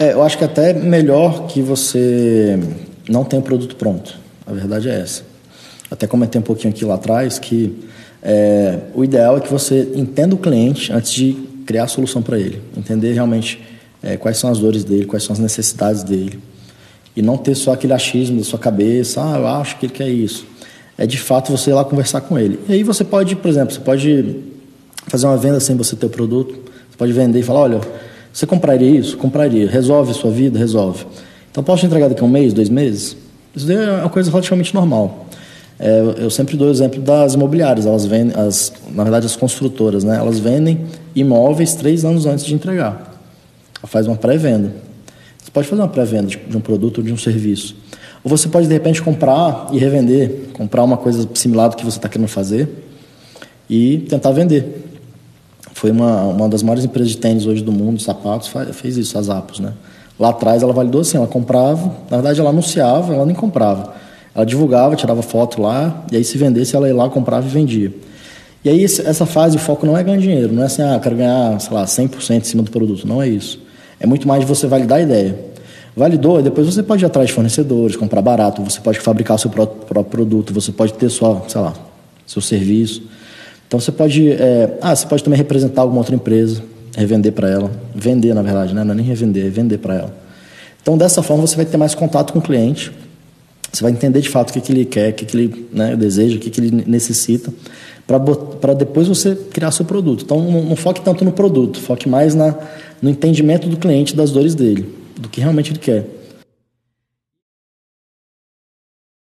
É, eu acho que até melhor que você não tenha o produto pronto. A verdade é essa. Até comentei um pouquinho aqui lá atrás que é, o ideal é que você entenda o cliente antes de criar a solução para ele. Entender realmente é, quais são as dores dele, quais são as necessidades dele. E não ter só aquele achismo da sua cabeça, ah, eu acho que ele quer isso. É de fato você ir lá conversar com ele. E aí você pode, por exemplo, você pode fazer uma venda sem você ter o produto. Você pode vender e falar, olha, você compraria isso? Compraria. Resolve a sua vida? Resolve. Então, posso te entregar daqui a um mês, dois meses? Isso é uma coisa relativamente normal. É, eu sempre dou o exemplo das imobiliárias. Elas vendem, as, na verdade, as construtoras, né? Elas vendem imóveis três anos antes de entregar. Ela faz uma pré-venda. Você pode fazer uma pré-venda de um produto ou de um serviço. Ou você pode, de repente, comprar e revender. Comprar uma coisa similar do que você está querendo fazer e tentar vender. Foi uma, uma das maiores empresas de tênis hoje do mundo, sapatos, fez isso, as Apos, né? Lá atrás ela validou assim, ela comprava, na verdade ela anunciava, ela nem comprava. Ela divulgava, tirava foto lá, e aí se vendesse ela ia lá, comprava e vendia. E aí essa fase, o foco não é ganhar dinheiro, não é assim, ah, quero ganhar, sei lá, 100% em cima do produto, não é isso. É muito mais de você validar a ideia. Validou, depois você pode ir atrás de fornecedores, comprar barato, você pode fabricar o seu próprio produto, você pode ter só, sei lá, seu serviço. Então você pode, é, ah, você pode também representar alguma outra empresa, revender para ela, vender na verdade, né? não é nem revender, é vender para ela. Então dessa forma você vai ter mais contato com o cliente, você vai entender de fato o que, que ele quer, o que, que ele né, deseja, o que, que ele necessita, para depois você criar seu produto. Então não, não, foque tanto no produto, foque mais na, no entendimento do cliente das dores dele, do que realmente ele quer.